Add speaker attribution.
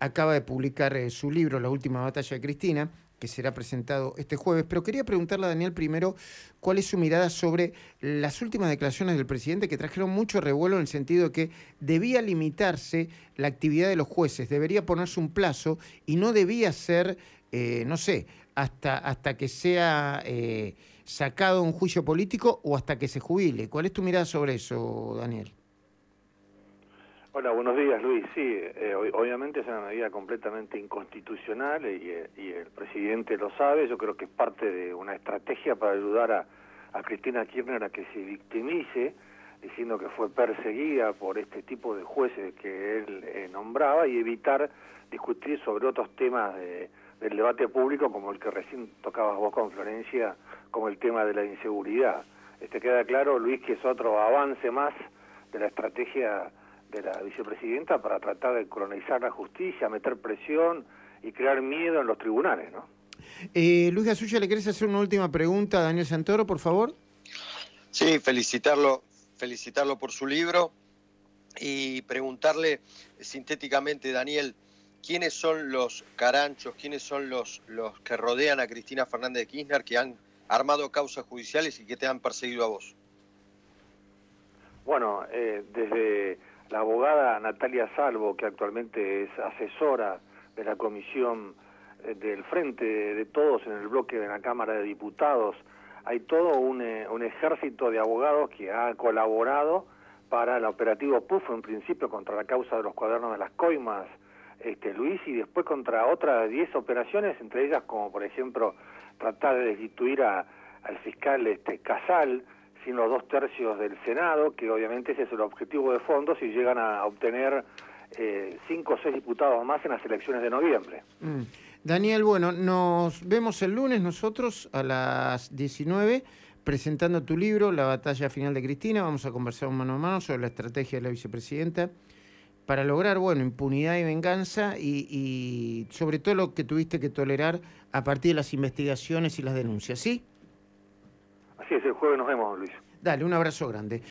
Speaker 1: acaba de publicar eh, su libro, La Última Batalla de Cristina, que será presentado este jueves. Pero quería preguntarle a Daniel primero cuál es su mirada sobre las últimas declaraciones del presidente que trajeron mucho revuelo en el sentido de que debía limitarse la actividad de los jueces, debería ponerse un plazo y no debía ser, eh, no sé, hasta, hasta que sea eh, sacado un juicio político o hasta que se jubile. ¿Cuál es tu mirada sobre eso, Daniel?
Speaker 2: Hola, buenos días Luis. Sí, eh, obviamente es una medida completamente inconstitucional y, el presidente lo sabe. Yo creo que es parte de una estrategia para ayudar a, Cristina Kirchner a que se victimice, diciendo que fue perseguida por este tipo de jueces que él eh, nombraba y evitar discutir sobre otros temas del debate público como el que recién tocabas vos con Florencia, como el tema de la inseguridad. Este queda claro, Luis, que es otro avance más de la estrategia de la vicepresidenta para tratar de colonizar la justicia, meter presión y crear miedo en los tribunales, ¿no?
Speaker 1: Eh, Luis Gasulla, ¿le querés hacer una última pregunta a Daniel Santoro, por favor?
Speaker 3: Sí, felicitarlo, felicitarlo por su libro y preguntarle sintéticamente, Daniel, ¿quiénes son los caranchos, quiénes son los, los que rodean a Cristina Fernández de Kirchner que han armado causas judiciales y que te han perseguido a vos?
Speaker 2: Bueno, eh, desde la abogada Natalia Salvo, que actualmente es asesora de la comisión eh, del Frente de Todos en el bloque de la Cámara de Diputados, hay todo un, eh, un ejército de abogados que ha colaborado para el operativo PUF, en principio contra la causa de los cuadernos de las coimas, este, Luis, y después contra otras 10 operaciones, entre ellas como por ejemplo tratar de destituir a, al fiscal este, Casal, sin los dos tercios del Senado, que obviamente ese es el objetivo de fondo si llegan a obtener eh, cinco o seis diputados más en las elecciones de noviembre.
Speaker 1: Mm. Daniel, bueno, nos vemos el lunes nosotros a las 19 presentando tu libro, La batalla final de Cristina. Vamos a conversar mano a mano sobre la estrategia de la vicepresidenta para lograr, bueno, impunidad y venganza y sobre todo lo que tuviste que tolerar a partir de las investigaciones y las denuncias, ¿sí?
Speaker 2: Así es, el jueves nos vemos, Luis.
Speaker 1: Dale, un abrazo grande.